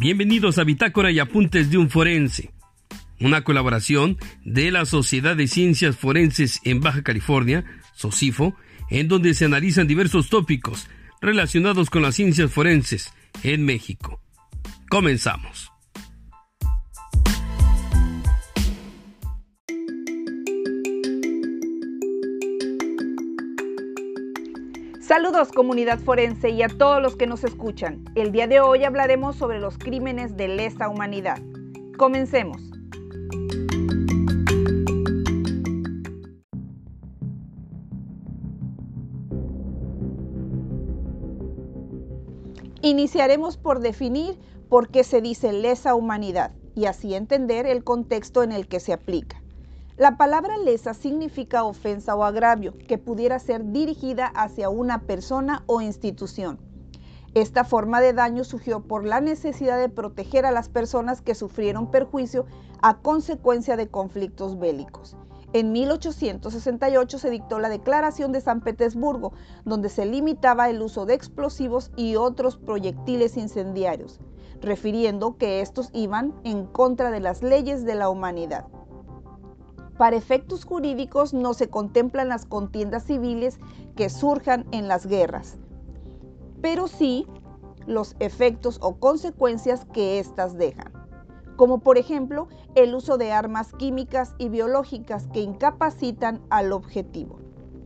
Bienvenidos a Bitácora y Apuntes de un Forense, una colaboración de la Sociedad de Ciencias Forenses en Baja California, SOCIFO, en donde se analizan diversos tópicos relacionados con las ciencias forenses en México. Comenzamos. Saludos comunidad forense y a todos los que nos escuchan. El día de hoy hablaremos sobre los crímenes de lesa humanidad. Comencemos. Iniciaremos por definir por qué se dice lesa humanidad y así entender el contexto en el que se aplica. La palabra lesa significa ofensa o agravio que pudiera ser dirigida hacia una persona o institución. Esta forma de daño surgió por la necesidad de proteger a las personas que sufrieron perjuicio a consecuencia de conflictos bélicos. En 1868 se dictó la Declaración de San Petersburgo, donde se limitaba el uso de explosivos y otros proyectiles incendiarios, refiriendo que estos iban en contra de las leyes de la humanidad. Para efectos jurídicos no se contemplan las contiendas civiles que surjan en las guerras, pero sí los efectos o consecuencias que éstas dejan, como por ejemplo el uso de armas químicas y biológicas que incapacitan al objetivo.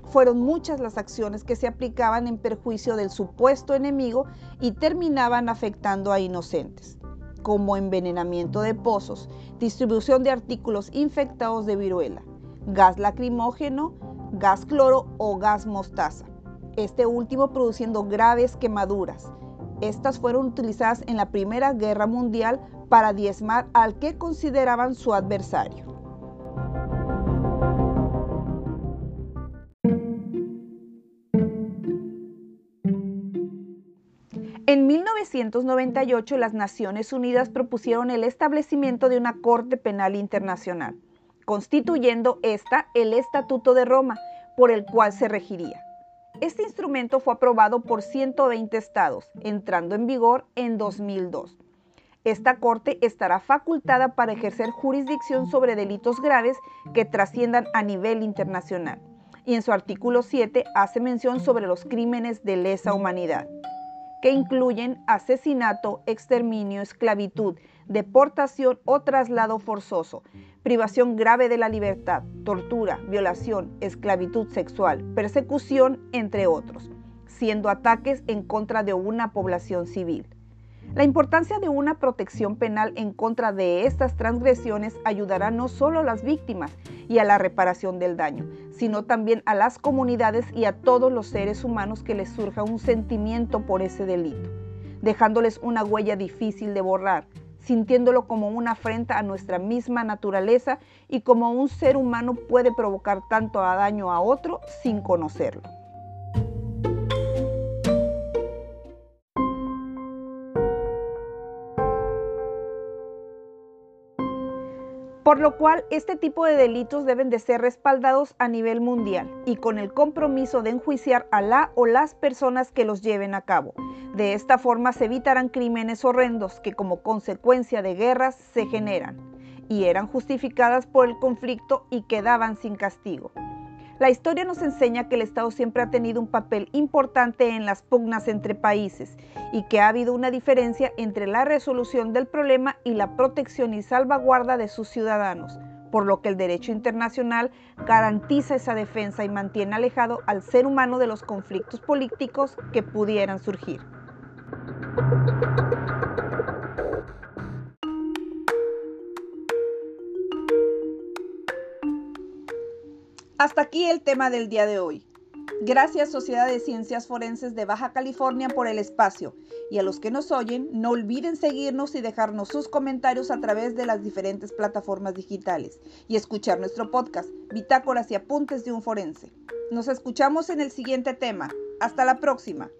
Fueron muchas las acciones que se aplicaban en perjuicio del supuesto enemigo y terminaban afectando a inocentes como envenenamiento de pozos, distribución de artículos infectados de viruela, gas lacrimógeno, gas cloro o gas mostaza, este último produciendo graves quemaduras. Estas fueron utilizadas en la Primera Guerra Mundial para diezmar al que consideraban su adversario. En 1998 las Naciones Unidas propusieron el establecimiento de una Corte Penal Internacional, constituyendo esta el Estatuto de Roma, por el cual se regiría. Este instrumento fue aprobado por 120 estados, entrando en vigor en 2002. Esta Corte estará facultada para ejercer jurisdicción sobre delitos graves que trasciendan a nivel internacional. Y en su artículo 7 hace mención sobre los crímenes de lesa humanidad que incluyen asesinato, exterminio, esclavitud, deportación o traslado forzoso, privación grave de la libertad, tortura, violación, esclavitud sexual, persecución, entre otros, siendo ataques en contra de una población civil. La importancia de una protección penal en contra de estas transgresiones ayudará no solo a las víctimas y a la reparación del daño, sino también a las comunidades y a todos los seres humanos que les surja un sentimiento por ese delito, dejándoles una huella difícil de borrar, sintiéndolo como una afrenta a nuestra misma naturaleza y como un ser humano puede provocar tanto daño a otro sin conocerlo. Por lo cual este tipo de delitos deben de ser respaldados a nivel mundial y con el compromiso de enjuiciar a la o las personas que los lleven a cabo. De esta forma se evitarán crímenes horrendos que como consecuencia de guerras se generan y eran justificadas por el conflicto y quedaban sin castigo. La historia nos enseña que el Estado siempre ha tenido un papel importante en las pugnas entre países y que ha habido una diferencia entre la resolución del problema y la protección y salvaguarda de sus ciudadanos, por lo que el derecho internacional garantiza esa defensa y mantiene alejado al ser humano de los conflictos políticos que pudieran surgir. Hasta aquí el tema del día de hoy. Gracias Sociedad de Ciencias Forenses de Baja California por el espacio y a los que nos oyen no olviden seguirnos y dejarnos sus comentarios a través de las diferentes plataformas digitales y escuchar nuestro podcast Bitácoras y Apuntes de un Forense. Nos escuchamos en el siguiente tema. Hasta la próxima.